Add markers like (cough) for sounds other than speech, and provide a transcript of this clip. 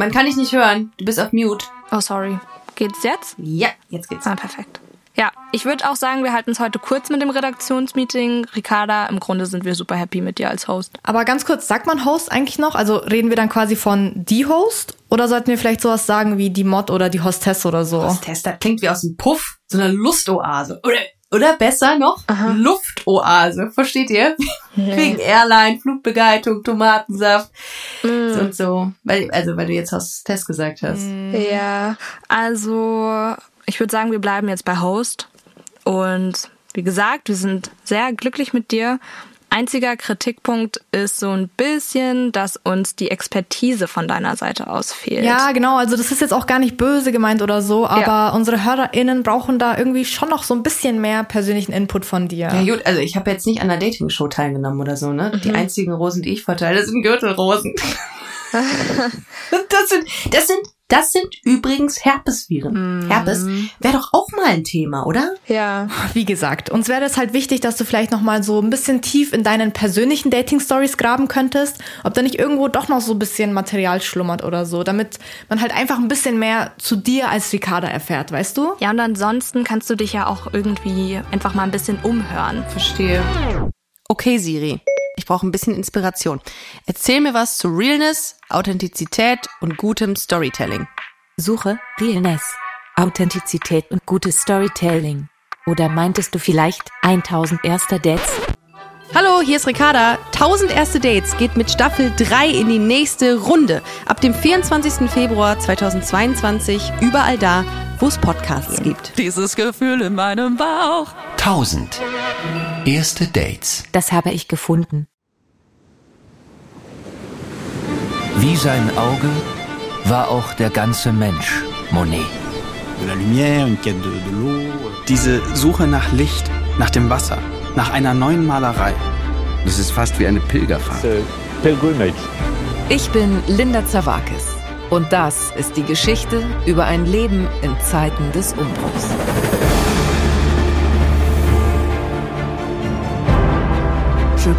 Man kann dich nicht hören. Du bist auf Mute. Oh, sorry. Geht's jetzt? Ja, jetzt geht's. Ah, perfekt. Ja, ich würde auch sagen, wir halten es heute kurz mit dem Redaktionsmeeting. Ricarda, im Grunde sind wir super happy mit dir als Host. Aber ganz kurz, sagt man Host eigentlich noch? Also reden wir dann quasi von die Host? Oder sollten wir vielleicht sowas sagen wie die Mod oder die Hostess oder so? Hostess, das klingt wie aus dem Puff, so einer Lustoase. Oder, oder besser noch, Luftoase. Versteht ihr? (laughs) Wegen Airline, Flugbegleitung, Tomatensaft und so. Weil, also, weil du jetzt Hostess gesagt hast. Ja, also ich würde sagen, wir bleiben jetzt bei Host. Und wie gesagt, wir sind sehr glücklich mit dir. Einziger Kritikpunkt ist so ein bisschen, dass uns die Expertise von deiner Seite aus fehlt. Ja, genau. Also das ist jetzt auch gar nicht böse gemeint oder so, aber Ja. unsere HörerInnen brauchen da irgendwie schon noch so ein bisschen mehr persönlichen Input von dir. Ja gut, also ich habe jetzt nicht an einer Dating-Show teilgenommen oder so, ne? Die einzigen Rosen, die ich verteile, sind Gürtelrosen. (laughs) das sind, das sind, das sind übrigens Herpesviren. Herpes wäre doch auch mal ein Thema, oder? Ja. (laughs) Wie gesagt, uns wäre es halt wichtig, dass du vielleicht noch mal so ein bisschen tief in deinen persönlichen Dating-Stories graben könntest, ob da nicht irgendwo doch noch so ein bisschen Material schlummert oder so, damit man halt einfach ein bisschen mehr zu dir als Ricarda erfährt, weißt du? Ja, und ansonsten kannst du dich ja auch irgendwie einfach mal ein bisschen umhören. Verstehe. Okay, Siri. Ich brauche ein bisschen Inspiration. Erzähl mir was zu Realness, Authentizität und gutem Storytelling. Suche Realness, Authentizität und gutes Storytelling. Oder meintest du vielleicht 1000 erster Dates? Hallo, hier ist Ricarda. 1000 erste Dates geht mit Staffel 3 in die nächste Runde. Ab dem 24. Februar 2022 überall da, wo es Podcasts gibt. Dieses Gefühl in meinem Bauch. 1000. Erste Dates. Das habe ich gefunden. Wie sein Auge war auch der ganze Mensch Monet. Diese Suche nach Licht, nach dem Wasser, nach einer neuen Malerei. Das ist fast wie eine Pilgerfahrt. Ich bin Linda Zawakis und das ist die Geschichte über ein Leben in Zeiten des Umbruchs.